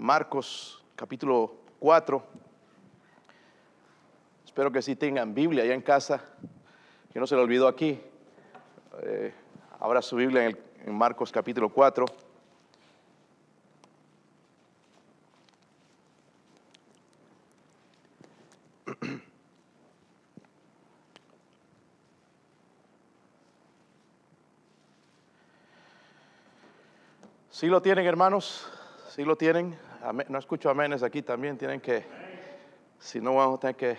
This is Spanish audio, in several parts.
Marcos capítulo 4. Espero que sí tengan Biblia allá en casa, que no se lo olvidó aquí. Eh, su Biblia en, en Marcos capítulo 4. ¿Sí lo tienen, hermanos? ¿Sí lo tienen? No escucho amenes aquí también. Tienen que, si no, vamos a tener que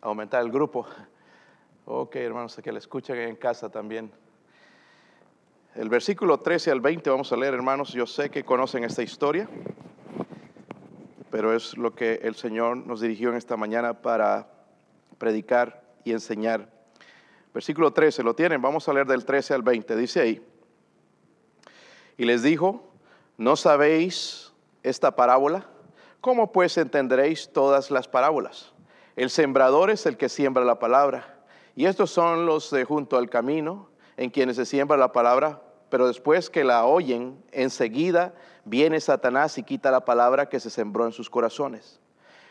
aumentar el grupo. Ok, hermanos, que le escuchen en casa también. El versículo 13 al 20 vamos a leer, hermanos. Yo sé que conocen esta historia, pero es lo que el Señor nos dirigió en esta mañana para predicar y enseñar. Versículo 13, ¿lo tienen? Vamos a leer del 13 al 20. Dice ahí. Y les dijo, ¿no sabéis esta parábola? ¿Cómo pues entenderéis todas las parábolas? El sembrador es el que siembra la palabra. Y estos son los de junto al camino, en quienes se siembra la palabra, pero después que la oyen, enseguida viene Satanás y quita la palabra que se sembró en sus corazones.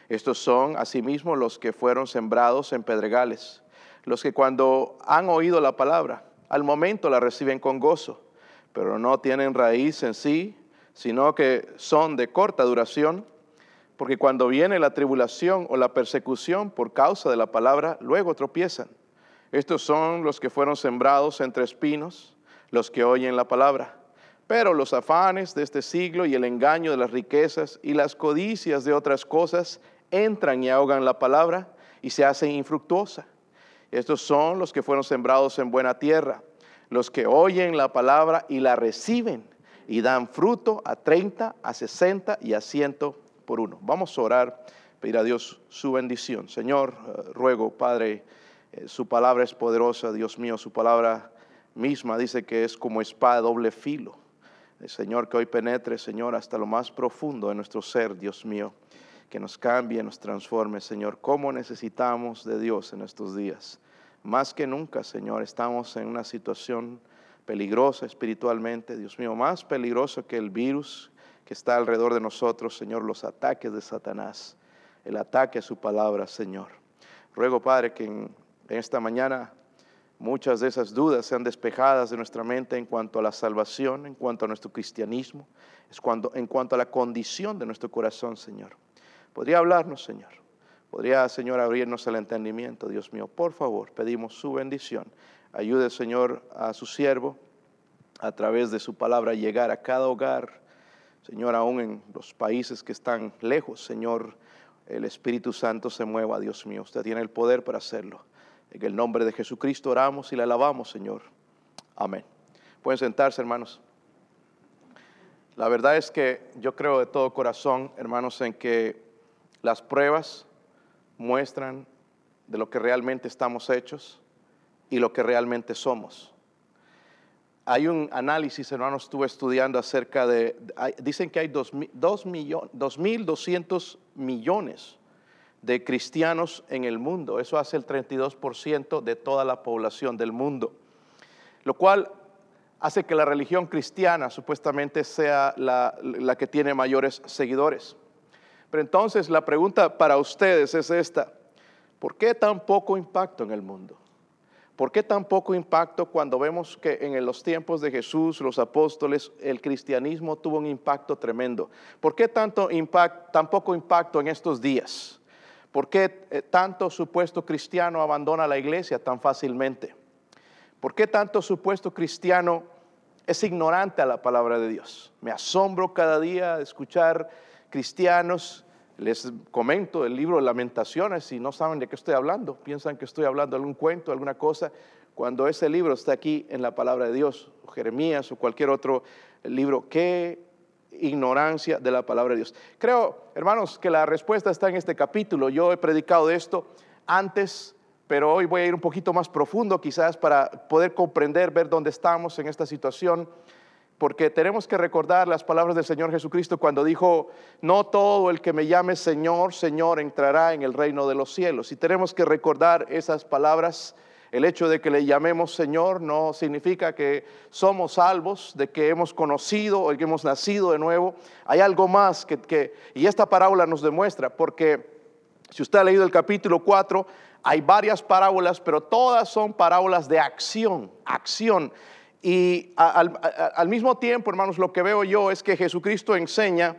Estos son asimismo los que fueron sembrados en pedregales, los que cuando han oído la palabra, al momento la reciben con gozo pero no tienen raíz en sí, sino que son de corta duración, porque cuando viene la tribulación o la persecución por causa de la palabra, luego tropiezan. Estos son los que fueron sembrados entre espinos, los que oyen la palabra. Pero los afanes de este siglo y el engaño de las riquezas y las codicias de otras cosas entran y ahogan la palabra y se hacen infructuosa. Estos son los que fueron sembrados en buena tierra los que oyen la palabra y la reciben y dan fruto a 30, a 60 y a 100 por uno. Vamos a orar, pedir a Dios su bendición. Señor, eh, ruego, Padre, eh, su palabra es poderosa, Dios mío, su palabra misma dice que es como espada doble filo. El Señor, que hoy penetre, Señor, hasta lo más profundo de nuestro ser, Dios mío, que nos cambie, nos transforme, Señor. ¿Cómo necesitamos de Dios en estos días? Más que nunca, Señor, estamos en una situación peligrosa espiritualmente, Dios mío, más peligroso que el virus que está alrededor de nosotros, Señor, los ataques de Satanás, el ataque a su palabra, Señor. Ruego, Padre, que en, esta mañana muchas de esas dudas sean despejadas de nuestra mente en cuanto a la salvación, en cuanto a nuestro cristianismo, es cuando, en cuanto a la condición de nuestro corazón, Señor. ¿Podría hablarnos, Señor? Podría, Señor, abrirnos el entendimiento, Dios mío. Por favor, pedimos su bendición. Ayude, Señor, a su siervo a través de su palabra a llegar a cada hogar, Señor, aún en los países que están lejos, Señor, el Espíritu Santo se mueva, Dios mío. Usted tiene el poder para hacerlo. En el nombre de Jesucristo oramos y le alabamos, Señor. Amén. Pueden sentarse, hermanos. La verdad es que yo creo de todo corazón, hermanos, en que las pruebas muestran de lo que realmente estamos hechos y lo que realmente somos. Hay un análisis, hermanos, estuve estudiando acerca de, dicen que hay 2.200 millones de cristianos en el mundo. Eso hace el 32% de toda la población del mundo. Lo cual hace que la religión cristiana supuestamente sea la, la que tiene mayores seguidores. Pero entonces la pregunta para ustedes es esta. ¿Por qué tan poco impacto en el mundo? ¿Por qué tan poco impacto cuando vemos que en los tiempos de Jesús, los apóstoles, el cristianismo tuvo un impacto tremendo? ¿Por qué tanto tan poco impacto en estos días? ¿Por qué eh, tanto supuesto cristiano abandona la iglesia tan fácilmente? ¿Por qué tanto supuesto cristiano es ignorante a la palabra de Dios? Me asombro cada día de escuchar cristianos, les comento el libro de Lamentaciones y no saben de qué estoy hablando, piensan que estoy hablando de algún cuento, alguna cosa, cuando ese libro está aquí en la palabra de Dios, Jeremías o cualquier otro libro, qué ignorancia de la palabra de Dios. Creo, hermanos, que la respuesta está en este capítulo. Yo he predicado de esto antes, pero hoy voy a ir un poquito más profundo quizás para poder comprender, ver dónde estamos en esta situación porque tenemos que recordar las palabras del Señor Jesucristo cuando dijo, no todo el que me llame Señor, Señor entrará en el reino de los cielos. Y tenemos que recordar esas palabras El hecho de que le llamemos Señor no significa que somos salvos, de que hemos conocido o que hemos nacido de nuevo. Hay algo más que, que y esta parábola nos demuestra, porque si usted ha leído el capítulo 4, hay varias parábolas, pero todas son parábolas de acción, acción. Y al, mismo tiempo, hermanos, lo que veo yo es que Jesucristo enseña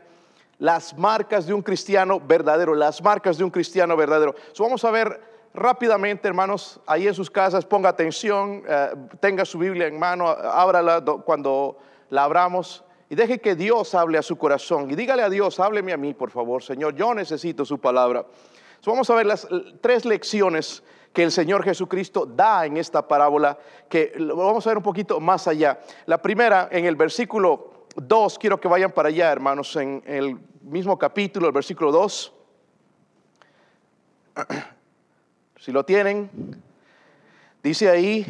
las marcas de un cristiano verdadero, las marcas de un cristiano verdadero. vamos a ver rápidamente, hermanos, ahí en sus casas, ponga atención, eh, tenga su Biblia en mano, ábrala cuando la abramos y deje que Dios hable a su corazón. Y dígale a Dios, hábleme a mí, por favor, Señor, yo necesito su palabra. vamos a ver las tres lecciones que el Señor Jesucristo da en esta parábola, que vamos a ver un poquito más allá. La primera, en el versículo 2, quiero que vayan para allá, hermanos, en el mismo capítulo, el versículo 2. Si lo tienen, dice ahí,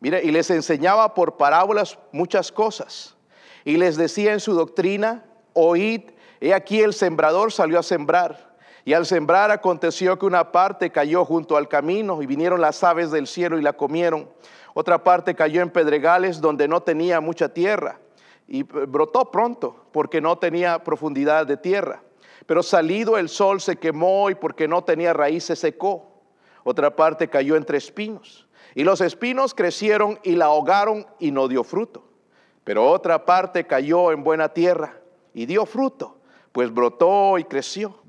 mire, y les enseñaba por parábolas muchas cosas. Y les decía en su doctrina, oíd, he aquí el sembrador salió a sembrar. Y al sembrar aconteció que una parte cayó junto al camino y vinieron las aves del cielo y la comieron. Otra parte cayó en pedregales donde no tenía mucha tierra y brotó pronto porque no tenía profundidad de tierra. Pero salido el sol se quemó y porque no tenía raíz se secó. Otra parte cayó entre espinos y los espinos crecieron y la ahogaron y no dio fruto. Pero otra parte cayó en buena tierra y dio fruto, pues brotó y creció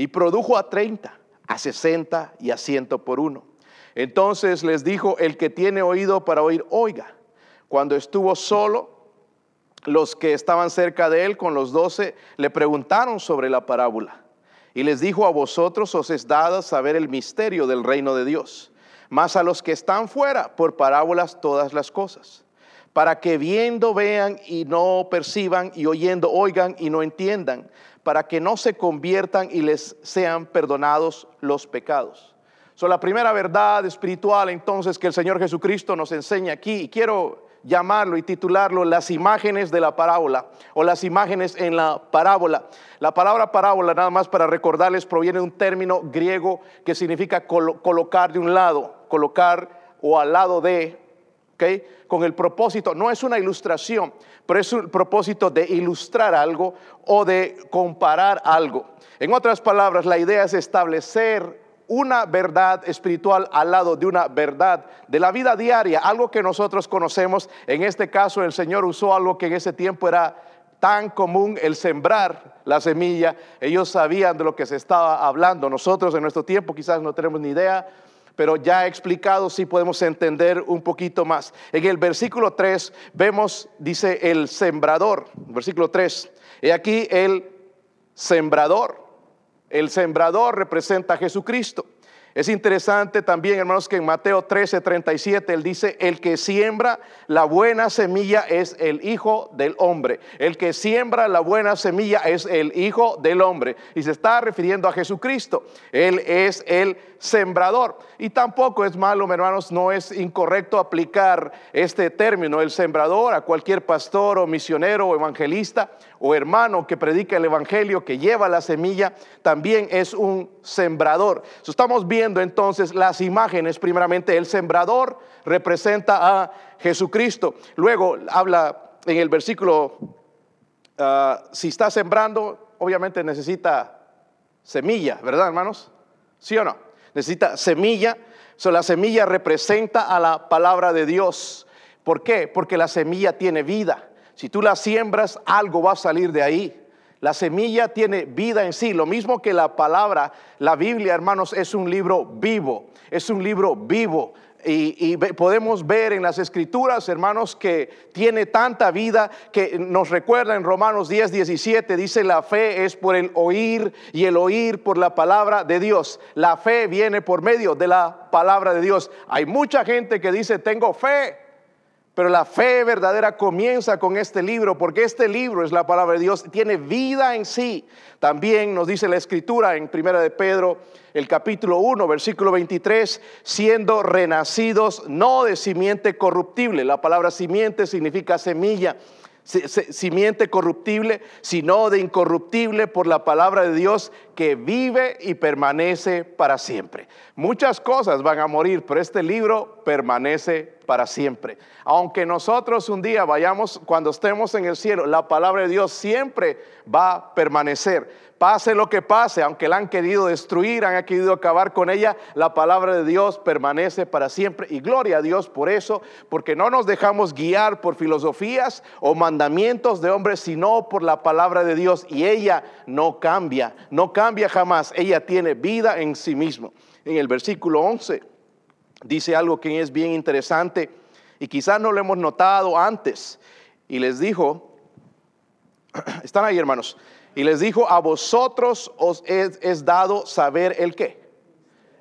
y produjo a treinta, a sesenta y a ciento por uno. Entonces les dijo, el que tiene oído para oír, oiga. Cuando estuvo solo, los que estaban cerca de él con los doce le preguntaron sobre la parábola. Y les dijo, a vosotros os es dada saber el misterio del reino de Dios, mas a los que están fuera, por parábolas todas las cosas, para que viendo vean y no perciban, y oyendo oigan y no entiendan, para que no se conviertan y les sean perdonados los pecados. So, la primera verdad espiritual entonces que el Señor Jesucristo nos enseña aquí, y quiero llamarlo y titularlo las imágenes de la parábola o las imágenes en la parábola. La palabra parábola, nada más para recordarles, proviene de un término griego que significa colocar de un lado, colocar o al lado de, Con el propósito, no es una ilustración, pero es un propósito de ilustrar algo o de comparar algo. En otras palabras, la idea es establecer una verdad espiritual al lado de una verdad de la vida diaria, algo que nosotros conocemos. En este caso, el Señor usó algo que en ese tiempo era tan común, el sembrar la semilla. Ellos sabían de lo que se estaba hablando. Nosotros en nuestro tiempo quizás no tenemos ni idea, pero ya explicado sí podemos entender un poquito más. En el versículo 3 vemos, dice el sembrador, versículo 3, y aquí el sembrador. El sembrador representa a Jesucristo. Es interesante también, hermanos, que en Mateo 13, 37 él dice, el que siembra la buena semilla es el Hijo del Hombre. El que siembra la buena semilla es el Hijo del Hombre. Y se está refiriendo a Jesucristo. Él es el sembrador. Y tampoco es malo, hermanos, no es incorrecto aplicar este término, el sembrador, a cualquier pastor o misionero o evangelista o hermano que predica el Evangelio, que lleva la semilla, también es un sembrador. estamos entonces las imágenes, primeramente el sembrador representa a Jesucristo. Luego habla en el versículo, ah, si está sembrando, obviamente necesita semilla, ¿verdad hermanos? ¿Sí o no? necesita semilla. So, la semilla representa a la palabra de Dios. ¿Por qué? Porque la semilla tiene vida. Si tú la siembras, algo va a salir de ahí. La semilla tiene vida en sí. Lo mismo que la palabra, la Biblia, hermanos, es un libro vivo. Es un libro vivo. Y, podemos ver en las escrituras, hermanos, que tiene tanta vida que nos recuerda en Romanos 10, 17, dice la fe es por el oír y el oír por la palabra de Dios. La fe viene por medio de la palabra de Dios. Hay mucha gente que dice, tengo fe, pero la fe verdadera comienza con este libro, porque este libro es la palabra de Dios, tiene vida en sí. También nos dice la escritura en Primera de Pedro, el capítulo 1, versículo 23, siendo renacidos no de simiente corruptible. La palabra simiente significa semilla simiente corruptible, sino de incorruptible por la palabra de Dios que vive y permanece para siempre. Muchas cosas van a morir, pero este libro permanece para siempre. Aunque nosotros un día vayamos, cuando estemos en el cielo, la palabra de Dios siempre va a permanecer pase lo que pase, aunque la han querido destruir, han querido acabar con ella, la palabra de Dios permanece para siempre. Y gloria a Dios por eso, porque no nos dejamos guiar por filosofías o mandamientos de hombres, sino por la palabra de Dios. Y ella no cambia, no cambia jamás. Ella tiene vida en sí mismo. En el versículo 11 dice algo que es bien interesante y quizás no lo hemos notado antes. Y les dijo, están ahí hermanos, y les dijo, a vosotros os es, dado saber el qué.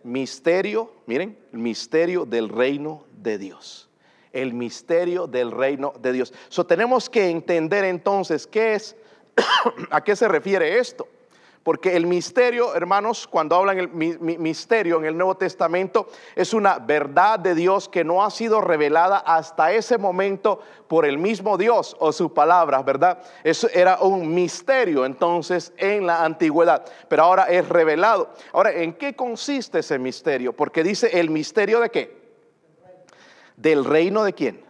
Misterio, miren, el misterio del reino de Dios. El misterio del reino de Dios. So tenemos que entender entonces qué es, a qué se refiere esto. Porque el misterio, hermanos, cuando hablan el misterio en el Nuevo Testamento, es una verdad de Dios que no ha sido revelada hasta ese momento por el mismo Dios o su palabra, ¿verdad? Eso era un misterio entonces en la antigüedad, pero ahora es revelado. Ahora, ¿en qué consiste ese misterio? Porque dice el misterio de qué? Del reino de quién?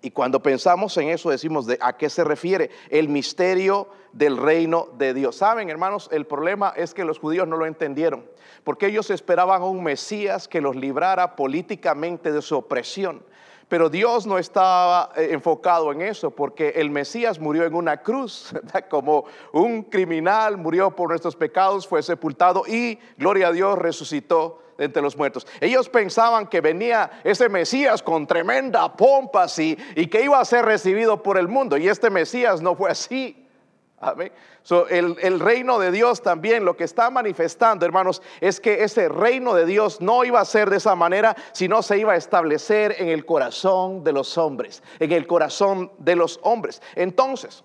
Y cuando pensamos en eso decimos de a qué se refiere el misterio del reino de Dios. Saben, hermanos, el problema es que los judíos no lo entendieron, porque ellos esperaban a un Mesías que los librara políticamente de su opresión. Pero Dios no estaba eh, enfocado en eso, porque el Mesías murió en una cruz, como un criminal, murió por nuestros pecados, fue sepultado y, gloria a Dios, resucitó entre los muertos. Ellos pensaban que venía ese Mesías con tremenda pompa y, y que iba a ser recibido por el mundo. Y este Mesías no fue así. Amén. el, el, reino de Dios también lo que está manifestando, hermanos, es que ese reino de Dios no iba a ser de esa manera, sino se iba a establecer en el corazón de los hombres, en el corazón de los hombres. Entonces,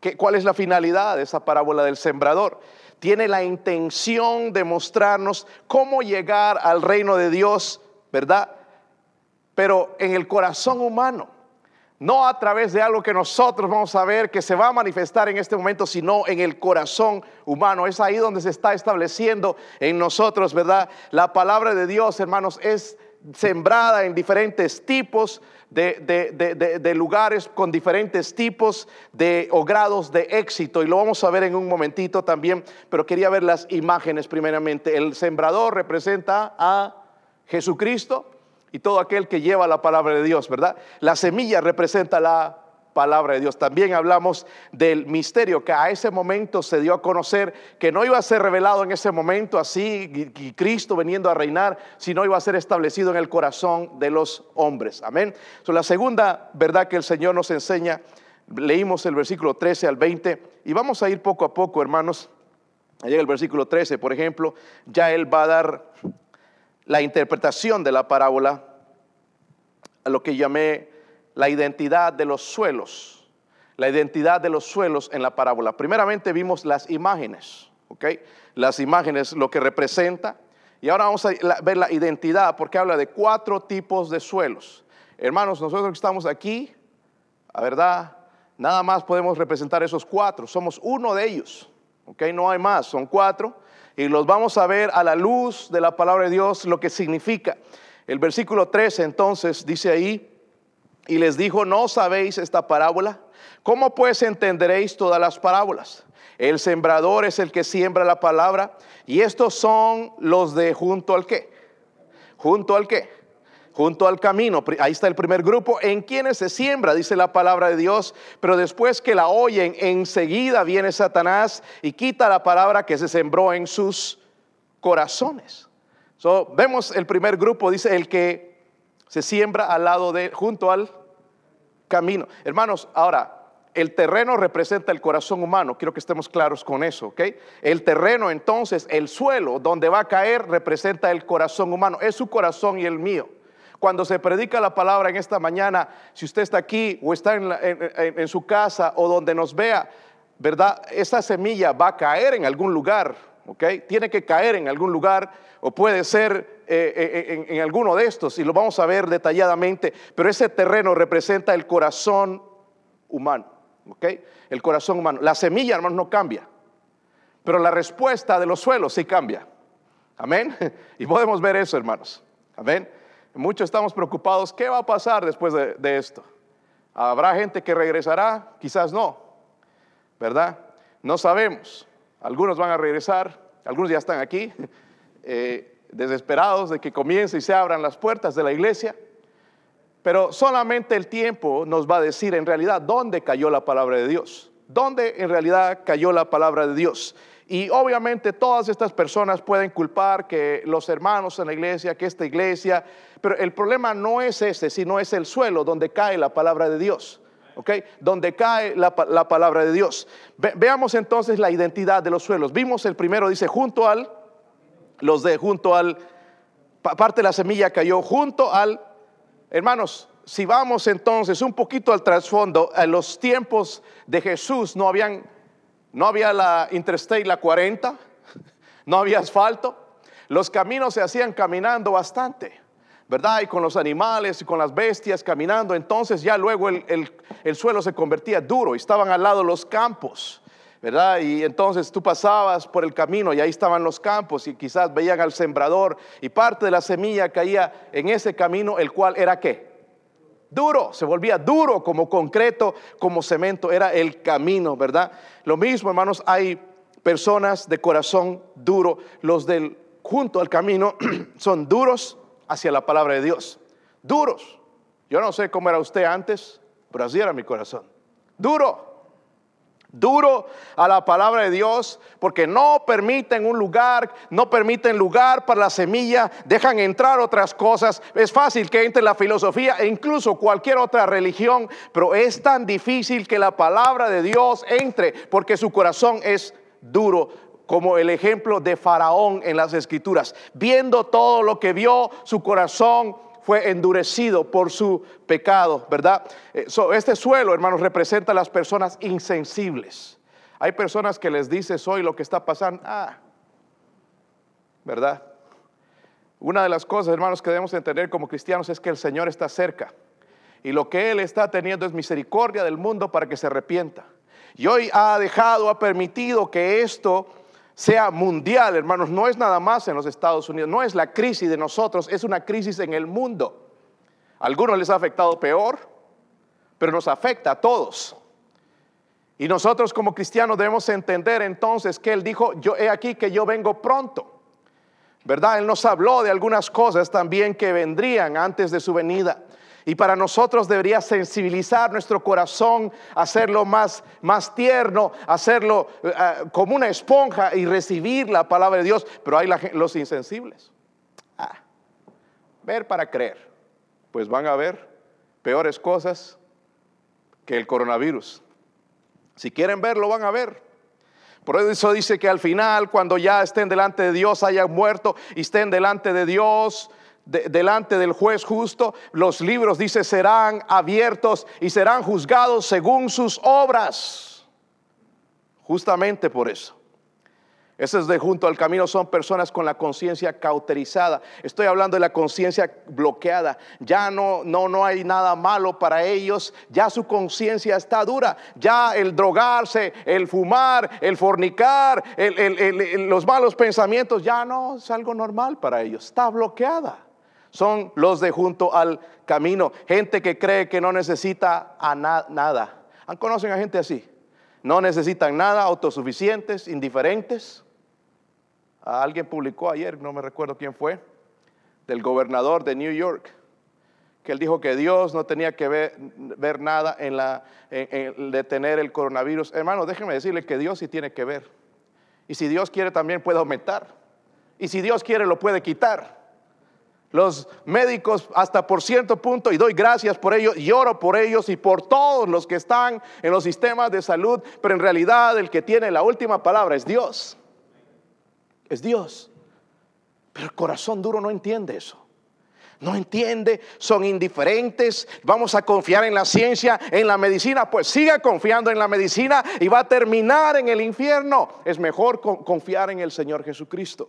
¿qué, ¿cuál es la finalidad de esa parábola del sembrador? Tiene la intención de mostrarnos cómo llegar al reino de Dios, ¿verdad? Pero en el corazón humano, no a través de algo que nosotros vamos a ver que se va a manifestar en este momento, sino en el corazón humano. Es ahí donde se está estableciendo en nosotros, ¿verdad? La palabra de Dios, hermanos, es sembrada en diferentes tipos de, lugares con diferentes tipos de o grados de éxito y lo vamos a ver en un momentito también, pero quería ver las imágenes primeramente. El sembrador representa a Jesucristo y todo aquel que lleva la palabra de Dios, ¿verdad? La semilla representa la palabra de Dios. También hablamos del misterio que a ese momento se dio a conocer, que no iba a ser revelado en ese momento así, y Cristo veniendo a reinar, sino iba a ser establecido en el corazón de los hombres. Amén. La segunda verdad que el Señor nos enseña, leímos el versículo 13 al 20, y vamos a ir poco a poco, hermanos. En el versículo 13, por ejemplo, ya Él va a dar la interpretación de la parábola, a lo que llamé la identidad de los suelos, la identidad de los suelos en la parábola. Primeramente vimos las imágenes, ¿ok? Las imágenes, lo que representa. Y ahora vamos a ver la identidad porque habla de cuatro tipos de suelos. Hermanos, nosotros que estamos aquí, la verdad, nada más podemos representar esos cuatro. Somos uno de ellos, ¿ok? No hay más, son cuatro. Y los vamos a ver a la luz de la palabra de Dios lo que significa. El versículo 13 entonces dice ahí, y les dijo, ¿no sabéis esta parábola? ¿Cómo pues entenderéis todas las parábolas? El sembrador es el que siembra la palabra y estos son los de junto al qué? Junto al qué? Junto al camino. Ahí está el primer grupo en quienes se siembra, dice la palabra de Dios, pero después que la oyen, enseguida viene Satanás y quita la palabra que se sembró en sus corazones. So, vemos el primer grupo, dice el que se siembra al lado de, junto al camino. Hermanos, ahora, el terreno representa el corazón humano, quiero que estemos claros con eso, ¿ok? El terreno entonces, el suelo donde va a caer representa el corazón humano, es su corazón y el mío. Cuando se predica la palabra en esta mañana, si usted está aquí o está en, en su casa o donde nos vea, ¿verdad? Esa semilla va a caer en algún lugar, ¿ok? Tiene que caer en algún lugar o puede ser eh, eh, en, alguno de estos y lo vamos a ver detalladamente, pero ese terreno representa el corazón humano. ¿ok? El corazón humano. La semilla, hermanos, no cambia. Pero la respuesta de los suelos sí cambia. Amén. Y podemos ver eso, hermanos. Amén. Muchos estamos preocupados. ¿Qué va a pasar después de, de esto? ¿Habrá gente que regresará? Quizás no. ¿Verdad? No sabemos. Algunos van a regresar. Algunos ya están aquí. Eh, desesperados de que comience y se abran las puertas de la iglesia. Pero solamente el tiempo nos va a decir en realidad dónde cayó la palabra de Dios. Dónde en realidad cayó la palabra de Dios. Y obviamente todas estas personas pueden culpar que los hermanos en la iglesia, que esta iglesia, pero el problema no es ese, sino es el suelo donde cae la palabra de Dios. ¿Ok? Donde cae la, palabra de Dios. veamos entonces la identidad de los suelos. Vimos el primero, dice, junto al, los de junto al, parte de la semilla cayó junto al Hermanos, si vamos entonces un poquito al trasfondo, en los tiempos de Jesús no habían, no había la Interstate, la 40, no había asfalto, los caminos se hacían caminando bastante, ¿verdad? Y con los animales y con las bestias caminando, entonces ya luego el, el suelo se convertía duro y estaban al lado los campos. ¿verdad? Y entonces tú pasabas por el camino y ahí estaban los campos y quizás veían al sembrador y parte de la semilla caía en ese camino, el cual era qué? Duro, se volvía duro como concreto, como cemento, era el camino, ¿verdad? Lo mismo, hermanos, hay personas de corazón duro, los del junto al camino son duros hacia la palabra de Dios, duros. Yo no sé cómo era usted antes, pero así era mi corazón. Duro duro a la palabra de Dios porque no permiten un lugar, no permiten lugar para la semilla, dejan entrar otras cosas. Es fácil que entre la filosofía e incluso cualquier otra religión, pero es tan difícil que la palabra de Dios entre porque su corazón es duro como el ejemplo de Faraón en las escrituras. Viendo todo lo que vio, su corazón fue endurecido por su pecado, ¿verdad? Eh, este suelo, hermanos, representa a las personas insensibles. Hay personas que les dices hoy lo que está pasando, ah, ¿verdad? Una de las cosas, hermanos, que debemos entender como cristianos es que el Señor está cerca. Y lo que Él está teniendo es misericordia del mundo para que se arrepienta. Y hoy ha dejado, ha permitido que esto sea mundial, hermanos, no es nada más en los Estados Unidos, no es la crisis de nosotros, es una crisis en el mundo. A algunos les ha afectado peor, pero nos afecta a todos. Y nosotros como cristianos debemos entender entonces que Él dijo, yo he aquí que yo vengo pronto. ¿Verdad? Él nos habló de algunas cosas también que vendrían antes de su venida. Y para nosotros debería sensibilizar nuestro corazón, hacerlo más, más tierno, hacerlo eh, eh, como una esponja y recibir la palabra de Dios. Pero hay los insensibles. Ah, ver para creer. Pues van a ver peores cosas que el coronavirus. Si quieren verlo, van a ver. Por eso dice que al final, cuando ya estén delante de Dios, hayan muerto y estén delante de Dios, delante del juez justo, los libros, dice, serán abiertos y serán juzgados según sus obras. Justamente por eso. Esos de junto al camino son personas con la conciencia cauterizada. Estoy hablando de la conciencia bloqueada. Ya no, no, no hay nada malo para ellos. Ya su conciencia está dura. Ya el drogarse, el fumar, el fornicar, los malos pensamientos, ya no es algo normal para ellos. Está bloqueada son los de junto al camino. Gente que cree que no necesita a nada. ¿Conocen a gente así? No necesitan nada, autosuficientes, indiferentes. alguien publicó ayer, no me recuerdo quién fue, del gobernador de New York, que él dijo que Dios no tenía que ver, nada en, la, en detener el coronavirus. Hermano, déjenme decirle que Dios sí tiene que ver. Y si Dios quiere también puede aumentar. Y si Dios quiere lo puede quitar los médicos hasta por cierto punto, y doy gracias por ellos, y oro por ellos y por todos los que están en los sistemas de salud, pero en realidad el que tiene la última palabra es Dios. Es Dios. Pero el corazón duro no entiende eso. No entiende, son indiferentes. Vamos a confiar en la ciencia, en la medicina. Pues siga confiando en la medicina y va a terminar en el infierno. Es mejor confiar en el Señor Jesucristo.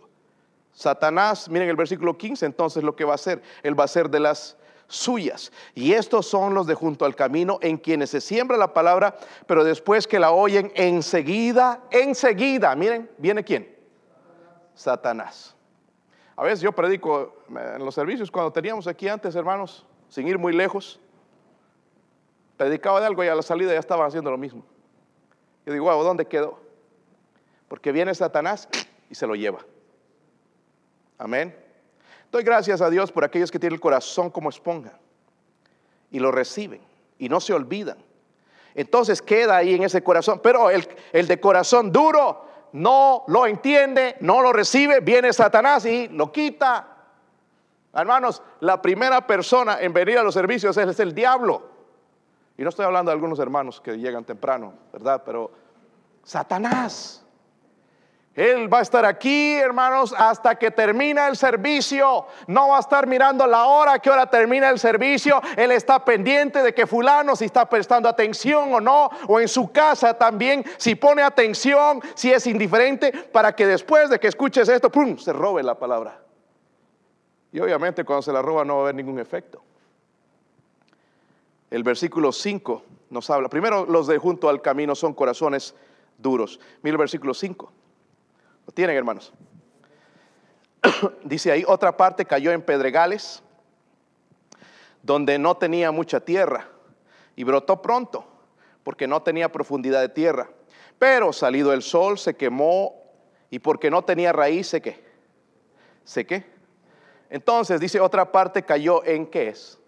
Satanás, miren el versículo 15, entonces lo que va a hacer, él va a hacer de las suyas. Y estos son los de junto al camino en quienes se siembra la palabra, pero después que la oyen enseguida, enseguida, miren, viene quién? Satanás. A veces yo predico en los servicios cuando teníamos aquí antes, hermanos, sin ir muy lejos. Predicaba de algo y a la salida ya estaban haciendo lo mismo. Yo digo, wow, ¿dónde quedó? Porque viene Satanás y se lo lleva. Amén. Doy gracias a Dios por aquellos que tienen el corazón como esponja y lo reciben y no se olvidan. Entonces queda ahí en ese corazón, pero el, el de corazón duro no lo entiende, no lo recibe, viene Satanás y lo quita. Hermanos, la primera persona en venir a los servicios es el diablo. Y no estoy hablando de algunos hermanos que llegan temprano, ¿verdad? Pero Satanás. Él va a estar aquí, hermanos, hasta que termina el servicio. No va a estar mirando la hora, que hora termina el servicio. Él está pendiente de que fulano si está prestando atención o no, o en su casa también, si pone atención, si es indiferente, para que después de que escuches esto, ¡pum!, se robe la palabra. Y obviamente cuando se la roba no va a haber ningún efecto. El versículo 5 nos habla. Primero, los de junto al camino son corazones duros. Mira el versículo 5. ¿Lo tienen, hermanos? Dice ahí, otra parte cayó en pedregales, donde no tenía mucha tierra, y brotó pronto, porque no tenía profundidad de tierra. Pero salido el sol, se quemó, y porque no tenía raíz, ¿se qué? ¿Se qué? Entonces, dice, otra parte cayó en qué es.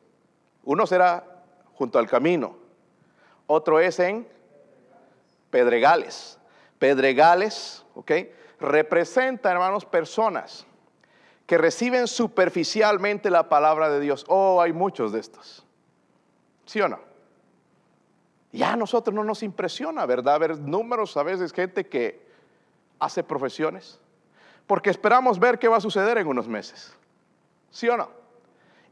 Uno será junto al camino, otro es en pedregales. Pedregales, ¿ok? Representa, hermanos, personas que reciben superficialmente la palabra de Dios. Oh, hay muchos de estos. ¿Sí o no? Ya a nosotros no nos impresiona, ¿verdad? Ver números, a veces gente que hace profesiones, porque esperamos ver qué va a suceder en unos meses. ¿Sí o no?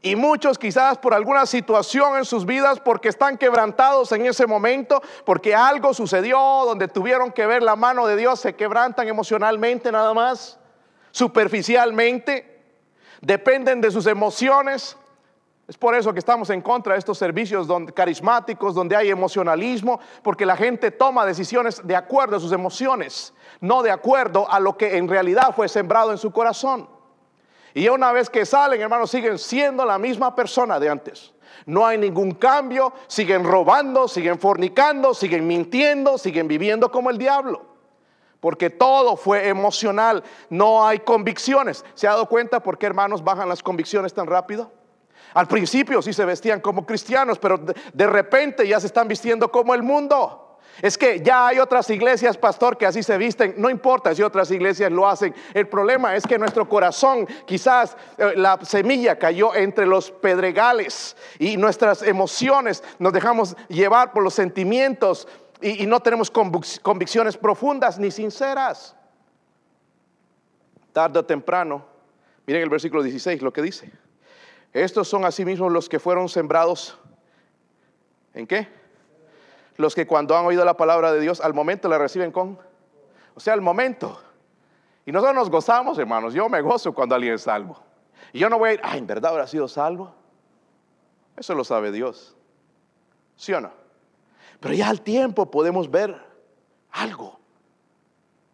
Y muchos quizás por alguna situación en sus vidas, porque están quebrantados en ese momento, porque algo sucedió donde tuvieron que ver la mano de Dios, se quebrantan emocionalmente nada más, superficialmente, dependen de sus emociones. Es por eso que estamos en contra de estos servicios carismáticos donde hay emocionalismo, porque la gente toma decisiones de acuerdo a sus emociones, no de acuerdo a lo que en realidad fue sembrado en su corazón. Y una vez que salen, hermanos, siguen siendo la misma persona de antes. No hay ningún cambio, siguen robando, siguen fornicando, siguen mintiendo, siguen viviendo como el diablo. Porque todo fue emocional, no hay convicciones. ¿Se ha dado cuenta por qué, hermanos, bajan las convicciones tan rápido? Al principio sí se vestían como cristianos, pero de, repente ya se están vistiendo como el mundo. Es que ya hay otras iglesias, pastor, que así se visten. No importa si otras iglesias lo hacen. El problema es que nuestro corazón, quizás eh, la semilla cayó entre los pedregales y nuestras emociones nos dejamos llevar por los sentimientos y, no tenemos convicciones profundas ni sinceras. Tarde o temprano, miren el versículo 16 lo que dice. Estos son asimismo los que fueron sembrados. ¿En qué? Los que cuando han oído la palabra de Dios al momento la reciben con, o sea, al momento. Y nosotros nos gozamos, hermanos. Yo me gozo cuando alguien es salvo. Y yo no voy a ir, ay, ¿en verdad habrá sido salvo? Eso lo sabe Dios. ¿Sí o no? Pero ya al tiempo podemos ver algo.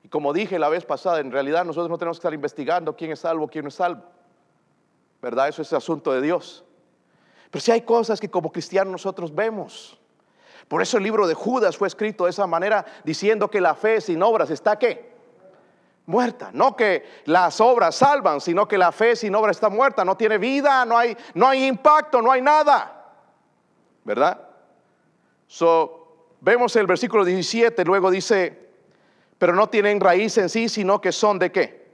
Y como dije la vez pasada, en realidad nosotros no tenemos que estar investigando quién es salvo, quién no es salvo. ¿Verdad? Eso es asunto de Dios. Pero si hay cosas que como cristianos nosotros vemos. Por eso el libro de Judas fue escrito de esa manera, diciendo que la fe sin obras está qué? Muerta. No que las obras salvan, sino que la fe sin obras está muerta. No tiene vida, no hay, no hay impacto, no hay nada. ¿Verdad? So, vemos el versículo 17, luego dice, pero no tienen raíz en sí, sino que son de qué?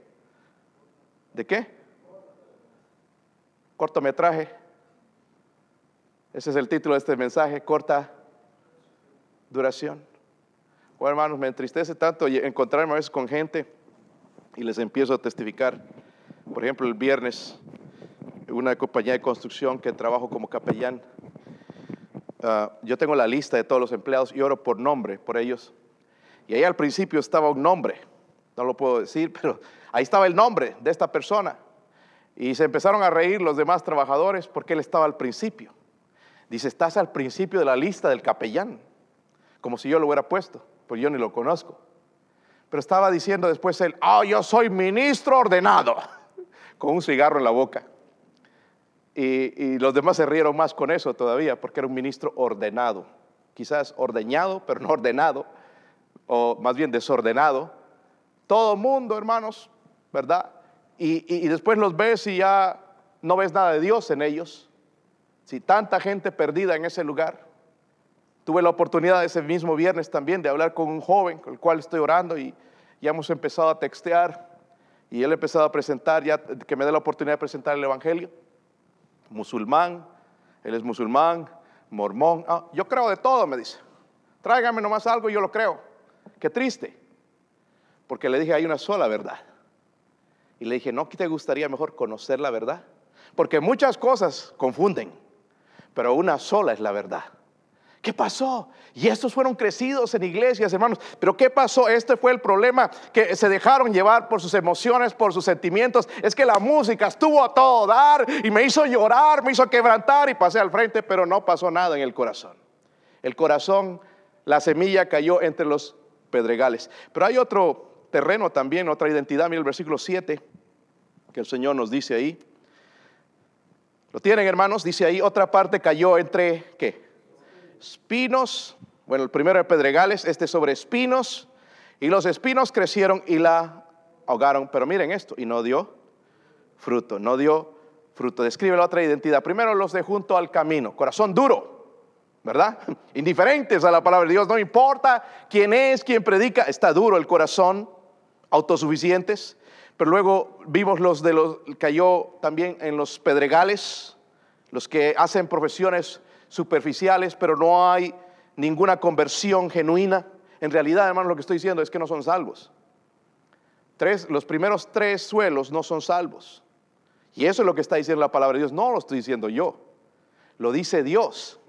¿De qué? Cortometraje. Ese es el título de este mensaje, corta duración. Oh, hermanos, me entristece tanto encontrarme a veces con gente y les empiezo a testificar. Por ejemplo, el viernes, una compañía de construcción que trabajo como capellán. Ah, yo tengo la lista de todos los empleados y oro por nombre por ellos. Y ahí al principio estaba un nombre, no lo puedo decir, pero ahí estaba el nombre de esta persona. Y se empezaron a reír los demás trabajadores porque él estaba al principio. Dice, estás al principio de la lista del capellán, como si yo lo hubiera puesto, pues yo ni lo conozco. Pero estaba diciendo después él, oh, yo soy ministro ordenado, con un cigarro en la boca. Y, los demás se rieron más con eso todavía, porque era un ministro ordenado. Quizás ordeñado, pero no ordenado, o más bien desordenado. Todo mundo, hermanos, ¿verdad? Y, después los ves y ya no ves nada de Dios en ellos. Si tanta gente perdida en ese lugar. Tuve la oportunidad ese mismo viernes también de hablar con un joven con el cual estoy orando y ya hemos empezado a textear y él ha empezado a presentar, ya que me dé la oportunidad de presentar el Evangelio. Musulmán, él es musulmán, mormón. Ah, yo creo de todo, me dice. Tráigame nomás algo y yo lo creo. Qué triste. Porque le dije, hay una sola verdad. Y le dije, ¿no te gustaría mejor conocer la verdad? Porque muchas cosas confunden, pero una sola es la verdad. ¿Qué pasó? Y estos fueron crecidos en iglesias, hermanos. Pero ¿qué pasó? Este fue el problema, que se dejaron llevar por sus emociones, por sus sentimientos. Es que la música estuvo a todo dar y me hizo llorar, me hizo quebrantar y pasé al frente, pero no pasó nada en el corazón. El corazón, la semilla cayó entre los pedregales. Pero hay otro terreno también, otra identidad. Mira el versículo 7 que el Señor nos dice ahí. ¿Lo tienen, hermanos? Dice ahí, otra parte cayó entre, ¿qué? Espinos, bueno, el primero de pedregales, este sobre espinos, y los espinos crecieron y la ahogaron. Pero miren esto, y no dio fruto, no dio fruto. Describe la otra identidad. Primero los de junto al camino, corazón duro, ¿verdad? Indiferentes a la palabra de Dios, no importa quién es, quién predica, está duro el corazón, autosuficientes. Pero luego vimos los de los, cayó también en los pedregales, los que hacen profesiones superficiales, pero no hay ninguna conversión genuina. En realidad, hermano, lo que estoy diciendo es que no son salvos. Tres, los primeros tres suelos no son salvos. Y eso es lo que está diciendo la palabra de Dios. No lo estoy diciendo yo. Lo dice Dios.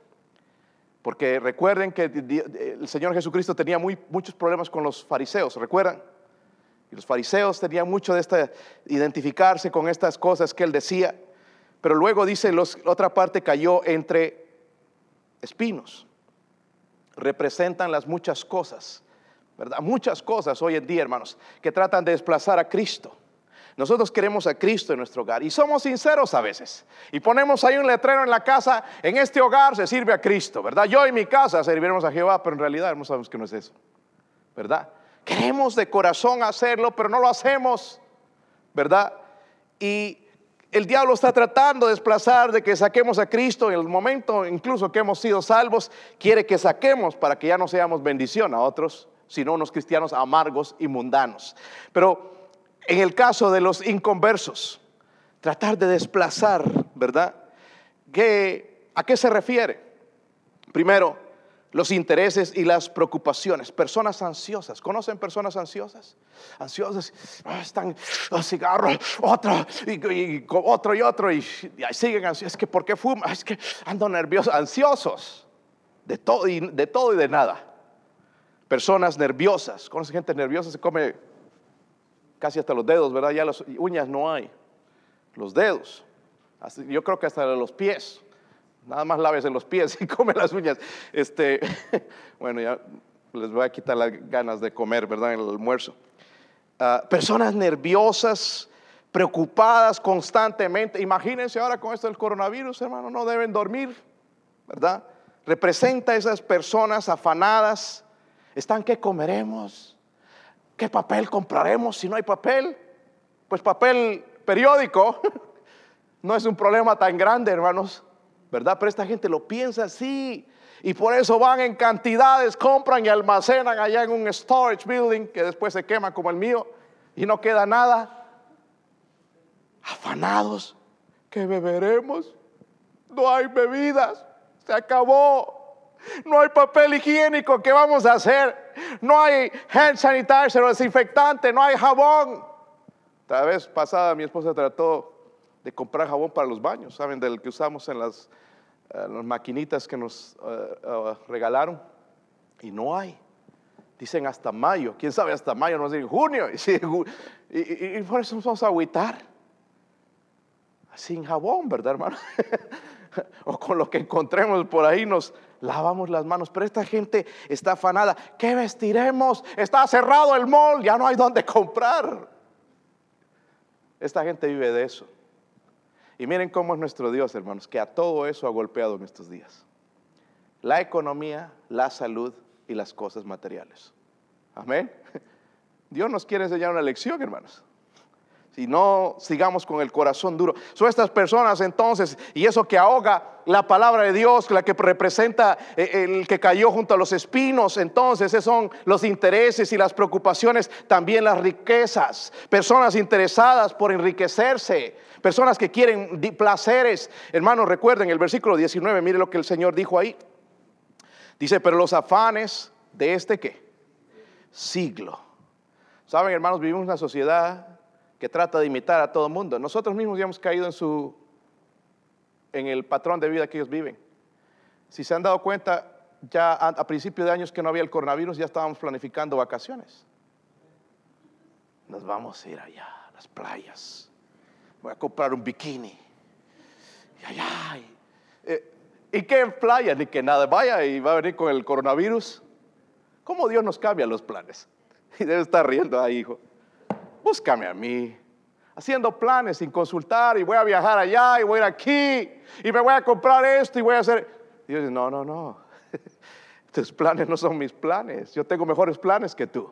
Porque recuerden que el Señor Jesucristo tenía muy, muchos problemas con los fariseos. ¿Recuerdan? Y los fariseos tenían mucho de esta, identificarse con estas cosas que él decía. Pero luego dice, los, otra parte cayó entre espinos. Representan las muchas cosas, ¿verdad? Muchas cosas hoy en día, hermanos, que tratan de desplazar a Cristo. Nosotros queremos a Cristo en nuestro hogar y somos sinceros a veces. Y ponemos ahí un letrero en la casa, en este hogar se sirve a Cristo, ¿verdad? Yo en mi casa serviremos a Jehová, pero en realidad no sabemos que no es eso, ¿verdad? Queremos de corazón hacerlo, pero no lo hacemos, ¿verdad? Y el diablo está tratando de desplazar, de que saquemos a Cristo en el momento incluso que hemos sido salvos, quiere que saquemos para que ya no seamos bendición a otros, sino unos cristianos amargos y mundanos. Pero en el caso de los inconversos, tratar de desplazar, ¿verdad? ¿A qué se refiere? Primero, los intereses y las preocupaciones. Personas ansiosas. ¿Conocen personas ansiosas? Ansiosas, ah, están los cigarros, otro y, otro y otro y, siguen ansiosos. Es que ¿por qué fuman? Es que ando nerviosos, ansiosos de todo y de todo y de nada. Personas nerviosas. ¿Conocen gente nerviosa? Se come casi hasta los dedos, ¿verdad? Ya las uñas no hay. Los dedos. Yo creo que hasta los pies. Nada más laves en los pies y come las uñas. Este, bueno, ya les voy a quitar las ganas de comer, ¿verdad? En el almuerzo. Ah, personas nerviosas, preocupadas constantemente. Imagínense ahora con esto del coronavirus, hermano, no deben dormir, ¿verdad? Representa a esas personas afanadas. Están, ¿qué comeremos? ¿Qué papel compraremos si no hay papel? Pues papel periódico. No es un problema tan grande, hermanos. ¿Verdad? Pero esta gente lo piensa así. Y por eso van en cantidades, compran y almacenan allá en un storage building que después se quema como el mío y no queda nada. Afanados, ¿qué beberemos? No hay bebidas, se acabó. No hay papel higiénico, ¿qué vamos a hacer? No hay hand sanitizer o desinfectante, no hay jabón. La vez pasada mi esposa trató de comprar jabón para los baños, ¿saben? Del que usamos en las, eh, maquinitas que nos eh, eh, regalaron. Y no hay. Dicen hasta mayo. ¿Quién sabe hasta mayo? No dicen junio. Y, por eso nos vamos a agüitar. sin jabón, ¿verdad, hermano? o con lo que encontremos por ahí nos lavamos las manos. Pero esta gente está afanada. ¿Qué vestiremos? Está cerrado el mall, ya no hay donde comprar. Esta gente vive de eso. Y miren cómo es nuestro Dios, hermanos, que a todo eso ha golpeado en estos días. La economía, la salud y las cosas materiales. Amén. Dios nos quiere enseñar una lección, hermanos si no sigamos con el corazón duro. Son estas personas entonces, y eso que ahoga la palabra de Dios, la que representa eh, el que cayó junto a los espinos, entonces esos son los intereses y las preocupaciones, también las riquezas, personas interesadas por enriquecerse, personas que quieren placeres. Hermanos, recuerden el versículo 19, mire lo que el Señor dijo ahí. Dice, pero los afanes de este qué? Siglo. Saben, hermanos, vivimos en una sociedad que trata de imitar a todo el mundo. Nosotros mismos ya hemos caído en, su, en el patrón de vida que ellos viven. Si se han dado cuenta, ya a, a principios de años que no había el coronavirus, ya estábamos planificando vacaciones. Nos vamos a ir allá, a las playas. Voy a comprar un bikini. Y allá. Y, eh, ¿Y qué playa? Ni que nada. Vaya y va a venir con el coronavirus. ¿Cómo Dios nos cambia los planes? Y debe estar riendo ahí, hijo búscame a mí. Haciendo planes sin consultar y voy a viajar allá y voy a ir aquí y me voy a comprar esto y voy a hacer... Dios dice, no, no, no. Tus planes no son mis planes. Yo tengo mejores planes que tú.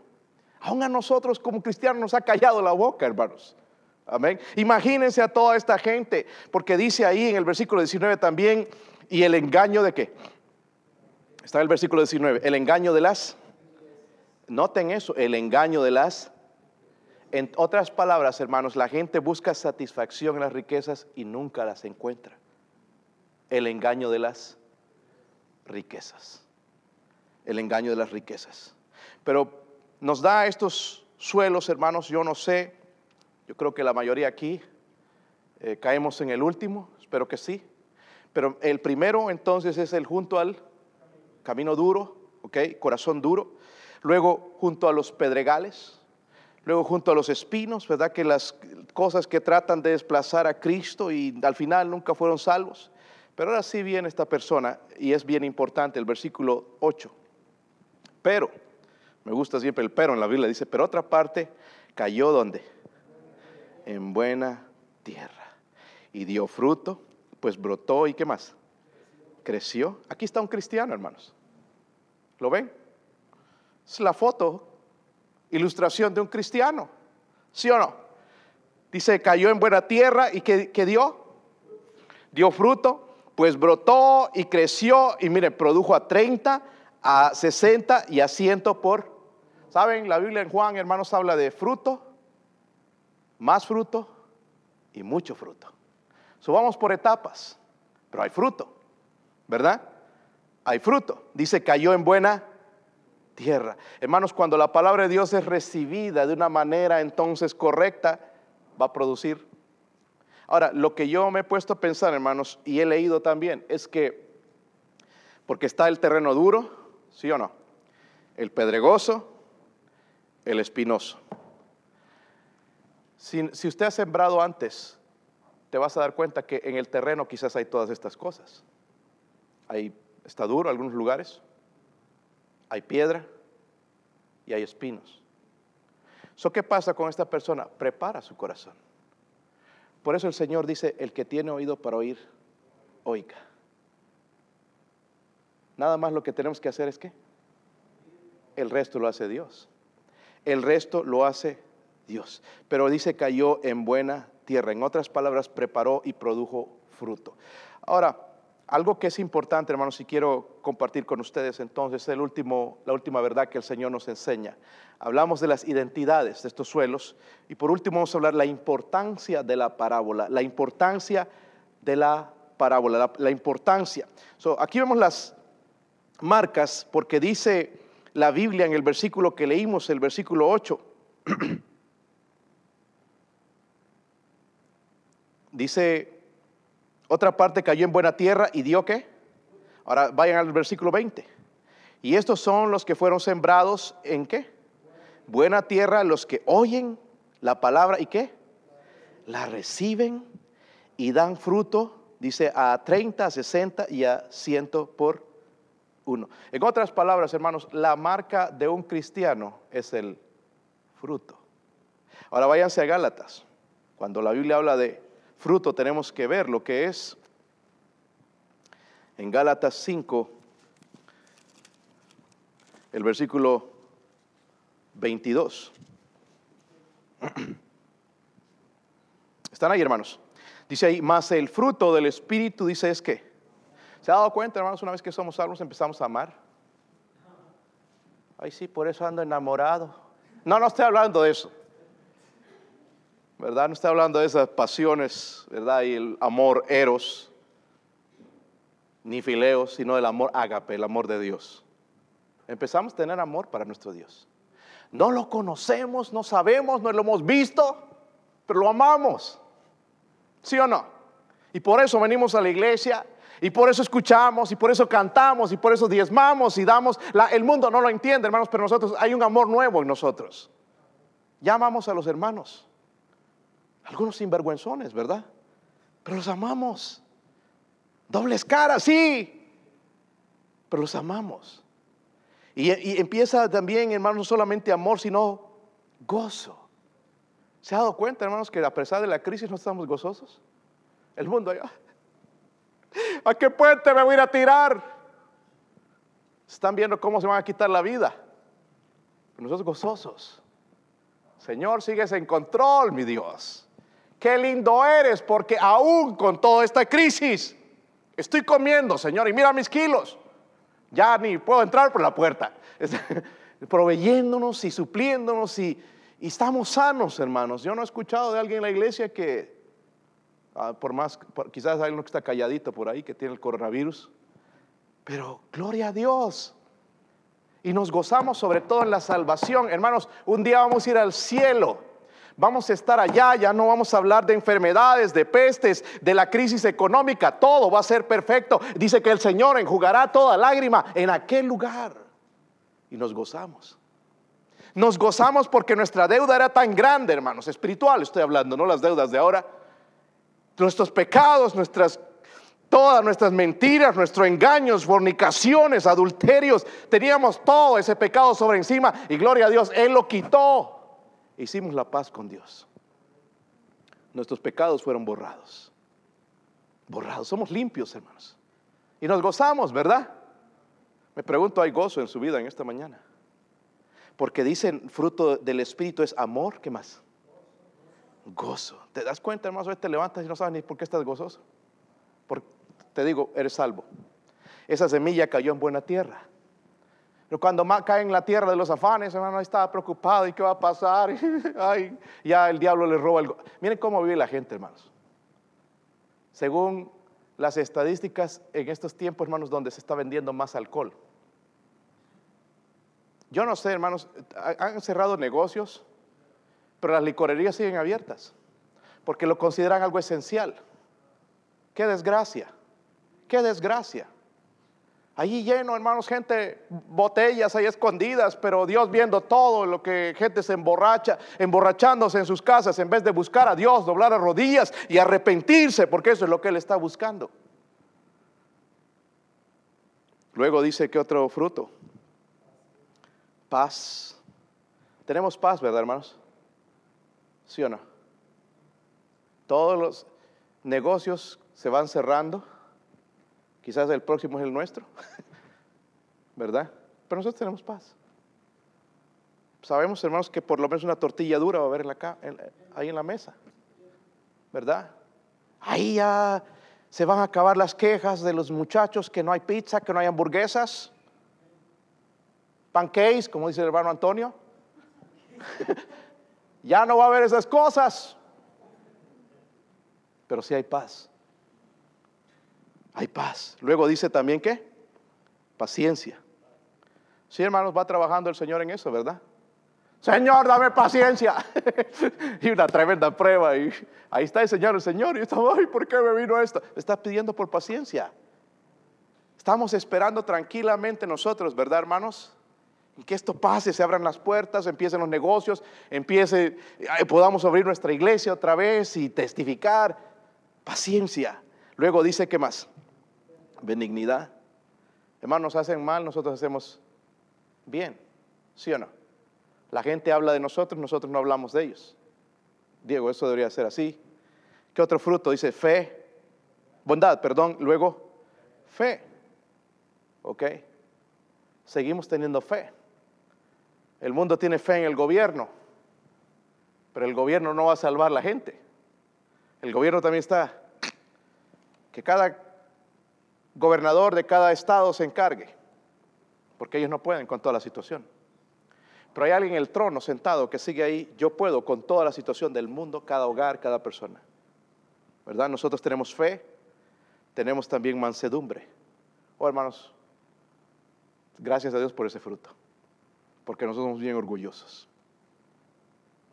Aún a nosotros como cristianos nos ha callado la boca, hermanos. Amén. Imagínense a toda esta gente, porque dice ahí en el versículo 19 también, y el engaño de qué. Está en el versículo 19, el engaño de las, noten eso, el engaño de las en otras palabras, hermanos, la gente busca satisfacción en las riquezas y nunca las encuentra. El engaño de las riquezas. El engaño de las riquezas. Pero nos da estos suelos, hermanos, yo no sé, yo creo que la mayoría aquí eh, caemos en el último, espero que sí. Pero el primero entonces es el junto al camino duro, ¿ok? Corazón duro. Luego junto a los pedregales, luego junto a los espinos, ¿verdad? Que las cosas que tratan de desplazar a Cristo y al final nunca fueron salvos. Pero ahora sí viene esta persona y es bien importante el versículo 8. Pero, me gusta siempre el pero en la Biblia, dice, pero otra parte cayó donde? En buena tierra. Y dio fruto, pues brotó y qué más? Creció. Aquí está un cristiano, hermanos. ¿Lo ven? Es la foto ilustración de un cristiano. ¿Sí o no? Dice, cayó en buena tierra y que, dio? Dio fruto, pues brotó y creció y mire, produjo a 30, a 60 y a 100 por... ¿Saben? La Biblia en Juan, hermanos, habla de fruto, más fruto y mucho fruto. Subamos por etapas, pero hay fruto, ¿verdad? Hay fruto. Dice, cayó en buena tierra. Hermanos, cuando la palabra de Dios es recibida de una manera entonces correcta, va a producir. Ahora, lo que yo me he puesto a pensar, hermanos, y he leído también, es que, porque está el terreno duro, ¿sí o no? El pedregoso, el espinoso. Si, usted ha sembrado antes, te vas a dar cuenta que en el terreno quizás hay todas estas cosas. Ahí está duro en algunos lugares, hay piedra y hay espinos. So, ¿Qué pasa con esta persona? Prepara su corazón. Por eso el Señor dice, el que tiene oído para oír, oiga. Nada más lo que tenemos que hacer es que el resto lo hace Dios. El resto lo hace Dios. Pero dice cayó en buena tierra. En otras palabras, preparó y produjo fruto. Ahora, algo que es importante, hermanos, y quiero compartir con ustedes entonces, es el último, la última verdad que el Señor nos enseña. Hablamos de las identidades de estos suelos y por último vamos a hablar de la importancia de la parábola, la importancia de la parábola, la, importancia. aquí vemos las marcas porque dice la Biblia en el versículo que leímos, el versículo 8. dice otra parte cayó en buena tierra y dio qué? Ahora vayan al versículo 20. Y estos son los que fueron sembrados en qué? Buena tierra, los que oyen la palabra y qué? La reciben y dan fruto, dice, a 30, a 60 y a 100 por uno. En otras palabras, hermanos, la marca de un cristiano es el fruto. Ahora váyanse a Gálatas. Cuando la Biblia habla de fruto, tenemos que ver lo que es en Gálatas 5, el versículo 22. ¿Están ahí, hermanos? Dice ahí, más el fruto del Espíritu, dice es que. ¿Se ha dado cuenta, hermanos, una vez que somos salvos empezamos a amar? Ay, sí, por eso ando enamorado. No, no estoy hablando de eso. ¿Verdad? No estoy hablando de esas pasiones, ¿verdad? Y el amor eros, ni fileos, sino del amor ágape, el amor de Dios. Empezamos a tener amor para nuestro Dios. No lo conocemos, no sabemos, no lo hemos visto, pero lo amamos. ¿Sí o no? Y por eso venimos a la iglesia, y por eso escuchamos, y por eso cantamos, y por eso diezmamos y damos. el mundo no lo entiende, hermanos, pero nosotros hay un amor nuevo en nosotros. Ya amamos a los hermanos. Algunos sinvergüenzones, ¿verdad? Pero los amamos. Dobles caras, sí. Pero los amamos. Y, empieza también, hermanos, no solamente amor, sino gozo. ¿Se ha dado cuenta, hermanos, que a pesar de la crisis no estamos gozosos? El mundo allá. ¿A qué puente me voy a ir a tirar? Están viendo cómo se van a quitar la vida. Pero nosotros gozosos. Señor, sigues en control, mi Dios. Qué lindo eres, porque aún con toda esta crisis, estoy comiendo, Señor, y mira mis kilos. Ya ni puedo entrar por la puerta. Proveyéndonos y supliéndonos y estamos sanos, hermanos. Yo no he escuchado de alguien en la iglesia que, ah, por más, quizás hay uno que está calladito por ahí, que tiene el coronavirus. Pero gloria a Dios. Y nos gozamos sobre todo en la salvación. Hermanos, un día vamos a ir al cielo. Vamos a estar allá, ya no vamos a hablar de enfermedades, de pestes, de la crisis económica, todo va a ser perfecto. Dice que el Señor enjugará toda lágrima en aquel lugar. Y nos gozamos. Nos gozamos porque nuestra deuda era tan grande, hermanos, espiritual estoy hablando, no las deudas de ahora. Nuestros pecados, nuestras todas nuestras mentiras, nuestros engaños, fornicaciones, adulterios, teníamos todo ese pecado sobre encima y gloria a Dios, Él lo quitó. Hicimos la paz con Dios. Nuestros pecados fueron borrados. Borrados, somos limpios, hermanos. Y nos gozamos, ¿verdad? Me pregunto, ¿hay gozo en su vida en esta mañana? Porque dicen fruto del Espíritu es amor, ¿qué más? Gozo. ¿Te das cuenta, hermano? Te levantas y no sabes ni por qué estás gozoso. Porque, te digo, eres salvo. Esa semilla cayó en buena tierra. Pero cuando cae en la tierra de los afanes, hermano, estaba preocupado. ¿Y qué va a pasar? Ay, ya el diablo le roba algo. Miren cómo vive la gente, hermanos. Según las estadísticas en estos tiempos, hermanos, donde se está vendiendo más alcohol. Yo no sé, hermanos, han cerrado negocios, pero las licorerías siguen abiertas, porque lo consideran algo esencial. Qué desgracia, qué desgracia. Allí lleno, hermanos, gente, botellas ahí escondidas, pero Dios viendo todo lo que gente se emborracha, emborrachándose en sus casas, en vez de buscar a Dios, doblar las rodillas y arrepentirse, porque eso es lo que Él está buscando. Luego dice que otro fruto, paz. Tenemos paz, ¿verdad, hermanos? ¿Sí o no? Todos los negocios se van cerrando. Quizás el próximo es el nuestro, ¿verdad? Pero nosotros tenemos paz. Sabemos, hermanos, que por lo menos una tortilla dura va a haber ahí en la mesa, ¿verdad? Ahí ya se van a acabar las quejas de los muchachos que no hay pizza, que no hay hamburguesas pancakes, como dice el hermano Antonio. ya no va a haber esas cosas. Pero sí hay paz. Hay paz. Luego dice también que paciencia. Sí, hermanos, va trabajando el Señor en eso, ¿verdad? Señor, dame paciencia. y una tremenda prueba. Y ahí está el Señor, el Señor. Y estaba, ay, ¿por qué me vino esto? está pidiendo por paciencia. Estamos esperando tranquilamente nosotros, ¿verdad, hermanos? que esto pase, se abran las puertas, empiecen los negocios, empiece, podamos abrir nuestra iglesia otra vez y testificar. paciencia. Luego dice que más, benignidad. Hermanos, hacen mal, nosotros hacemos bien, ¿sí o no? La gente habla de nosotros, nosotros no hablamos de ellos. Diego, eso debería ser así. ¿Qué otro fruto? Dice fe, bondad, perdón, luego fe. ¿Ok? Seguimos teniendo fe. El mundo tiene fe en el gobierno, pero el gobierno no va a salvar a la gente. El gobierno también está, que cada gobernador de cada estado se encargue, porque ellos no pueden con toda la situación. Pero hay alguien en el trono sentado que sigue ahí, yo puedo con toda la situación del mundo, cada hogar, cada persona. ¿Verdad? Nosotros tenemos fe, tenemos también mansedumbre. Oh, hermanos, gracias a Dios por ese fruto, porque nosotros somos bien orgullosos.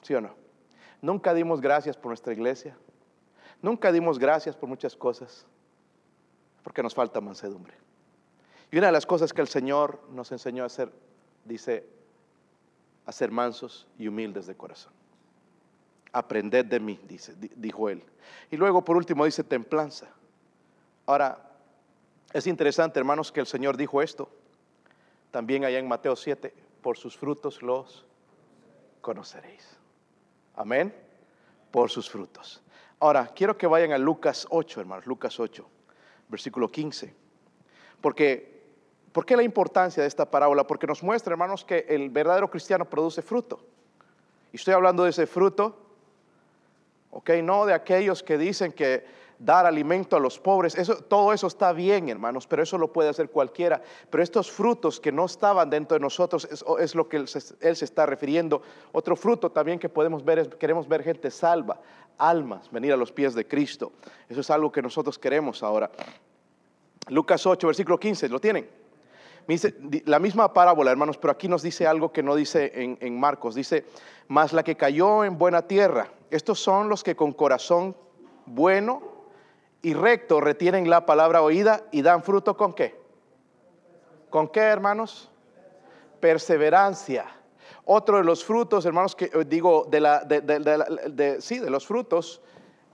¿Sí o no? Nunca dimos gracias por nuestra iglesia, nunca dimos gracias por muchas cosas, porque nos falta mansedumbre. Y una de las cosas que el Señor nos enseñó a hacer, dice, a ser mansos y humildes de corazón. Aprended de mí, dice, dijo él. Y luego por último dice templanza. Ahora, es interesante, hermanos, que el Señor dijo esto. También allá en Mateo 7, por sus frutos los conoceréis. Amén. Por sus frutos. Ahora, quiero que vayan a Lucas 8, hermanos, Lucas 8, versículo 15. Porque ¿Por qué la importancia de esta parábola? Porque nos muestra, hermanos, que el verdadero cristiano produce fruto. Y estoy hablando de ese fruto, ¿ok? No de aquellos que dicen que dar alimento a los pobres, eso, todo eso está bien, hermanos, pero eso lo puede hacer cualquiera. Pero estos frutos que no estaban dentro de nosotros es, lo que él se, está refiriendo. Otro fruto también que podemos ver es, queremos ver gente salva, almas, venir a los pies de Cristo. Eso es algo que nosotros queremos ahora. Lucas 8, versículo 15, ¿lo tienen? la misma parábola, hermanos, pero aquí nos dice algo que no dice en, Marcos. Dice, más la que cayó en buena tierra. Estos son los que con corazón bueno y recto retienen la palabra oída y dan fruto con qué? ¿Con qué, hermanos? Perseverancia. Otro de los frutos, hermanos, que eh, digo, de la, sí, de los frutos,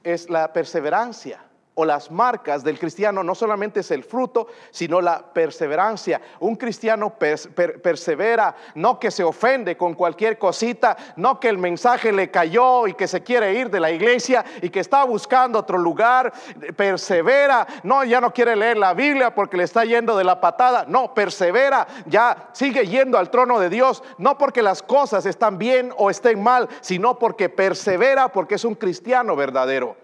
es la perseverancia o las marcas del cristiano no solamente es el fruto, sino la perseverancia. Un cristiano persevera, no que se ofende con cualquier cosita, no que el mensaje le cayó y que se quiere ir de la iglesia y que está buscando otro lugar, persevera, no, ya no quiere leer la Biblia porque le está yendo de la patada, no, persevera, ya sigue yendo al trono de Dios, no porque las cosas están bien o estén mal, sino porque persevera porque es un cristiano verdadero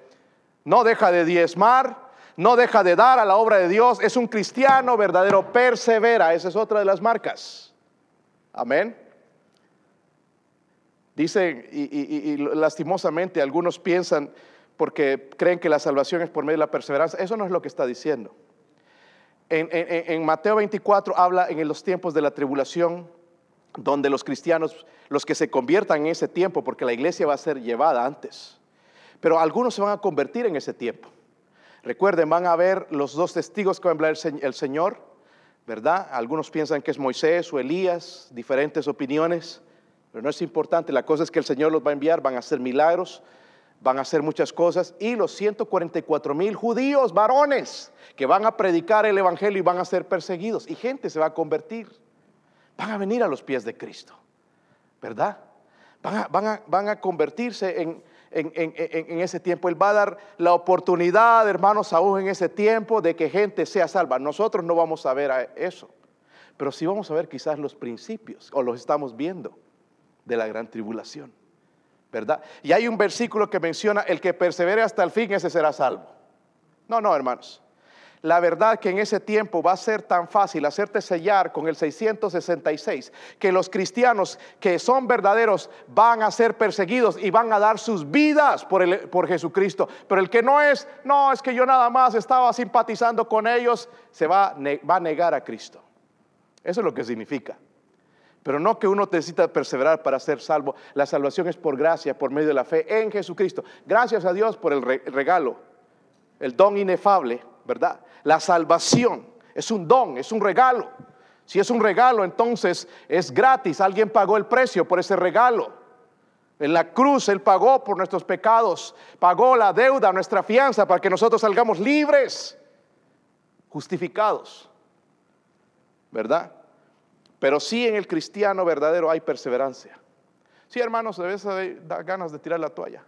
no deja de diezmar, no deja de dar a la obra de Dios, es un cristiano verdadero, persevera, esa es otra de las marcas. Amén. Dicen, y, lastimosamente algunos piensan, porque creen que la salvación es por medio de la perseverancia, eso no es lo que está diciendo. En, en Mateo 24 habla en los tiempos de la tribulación, donde los cristianos, los que se conviertan en ese tiempo, porque la iglesia va a ser llevada antes pero algunos se van a convertir en ese tiempo. Recuerden, van a ver los dos testigos que va a enviar el Señor, ¿verdad? Algunos piensan que es Moisés o Elías, diferentes opiniones, pero no es importante. La cosa es que el Señor los va a enviar, van a hacer milagros, van a hacer muchas cosas. Y los 144 mil judíos, varones, que van a predicar el Evangelio y van a ser perseguidos. Y gente se va a convertir. Van a venir a los pies de Cristo, ¿verdad? van a convertirse en, en, ese tiempo. Él va a dar la oportunidad, hermanos, aún en ese tiempo de que gente sea salva. Nosotros no vamos a ver eso, pero sí vamos a ver quizás los principios, o los estamos viendo, de la gran tribulación. ¿Verdad? Y hay un versículo que menciona, el que persevere hasta el fin, ese será salvo. No, no, hermanos la verdad que en ese tiempo va a ser tan fácil hacerte sellar con el 666, que los cristianos que son verdaderos van a ser perseguidos y van a dar sus vidas por, por Jesucristo. Pero el que no es, no, es que yo nada más estaba simpatizando con ellos, se va, va a negar a Cristo. Eso es lo que significa. Pero no que uno necesita perseverar para ser salvo. La salvación es por gracia, por medio de la fe en Jesucristo. Gracias a Dios por el regalo, el don inefable ¿verdad? La salvación es un don, es un regalo. Si es un regalo, entonces es gratis. Alguien pagó el precio por ese regalo. En la cruz Él pagó por nuestros pecados, pagó la deuda, nuestra fianza, para que nosotros salgamos libres, justificados. ¿Verdad? Pero sí en el cristiano verdadero hay perseverancia. Sí, hermanos, a veces da ganas de tirar la toalla.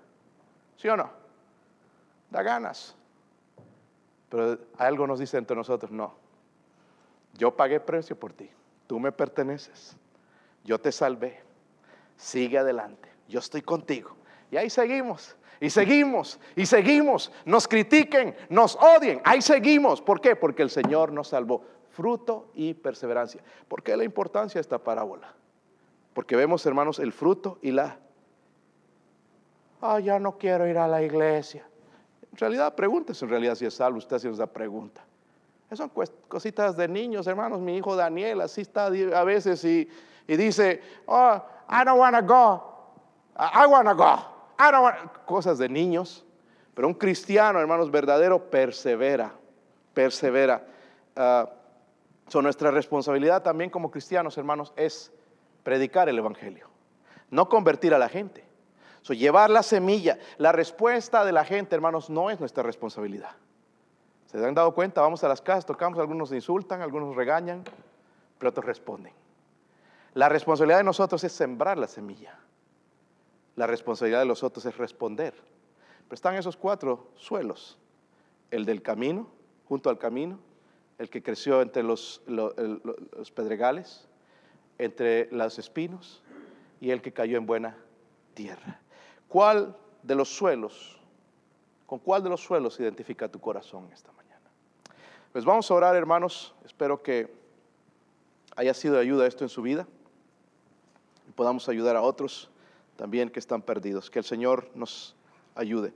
¿Sí o no? Da ganas. Pero algo nos dice entre nosotros, no. Yo pagué precio por ti. Tú me perteneces. Yo te salvé. Sigue adelante. Yo estoy contigo. Y ahí seguimos. Y seguimos. Y seguimos. Nos critiquen. Nos odien. Ahí seguimos. ¿Por qué? Porque el Señor nos salvó. Fruto y perseverancia. ¿Por qué la importancia de esta parábola? Porque vemos, hermanos, el fruto y la... Ah, ya no quiero ir a la iglesia. En realidad, pregúntese en realidad si es salvo. Usted hace esa pregunta. Son cositas de niños, hermanos. Mi hijo Daniel así está a veces y, dice, oh, I don't want to go. I want to go. I don't wanna... Cosas de niños. Pero un cristiano, hermanos, verdadero, persevera. Persevera. Uh, nuestra responsabilidad también como cristianos, hermanos, es predicar el Evangelio. No convertir a la gente. So, llevar la semilla. La respuesta de la gente, hermanos, no es nuestra responsabilidad. ¿Se han dado cuenta? Vamos a las casas, tocamos, algunos insultan, algunos regañan, pero otros responden. La responsabilidad de nosotros es sembrar la semilla. La responsabilidad de los otros es responder. Pero están esos cuatro suelos. El del camino, junto al camino, el que creció entre los, los pedregales, entre los espinos y el que cayó en buena tierra. ¿Cuál de los suelos, con cuál de los suelos identifica tu corazón esta mañana? Pues vamos a orar, hermanos. Espero que haya sido de ayuda esto en su vida y podamos ayudar a otros también que están perdidos. Que el Señor nos ayude.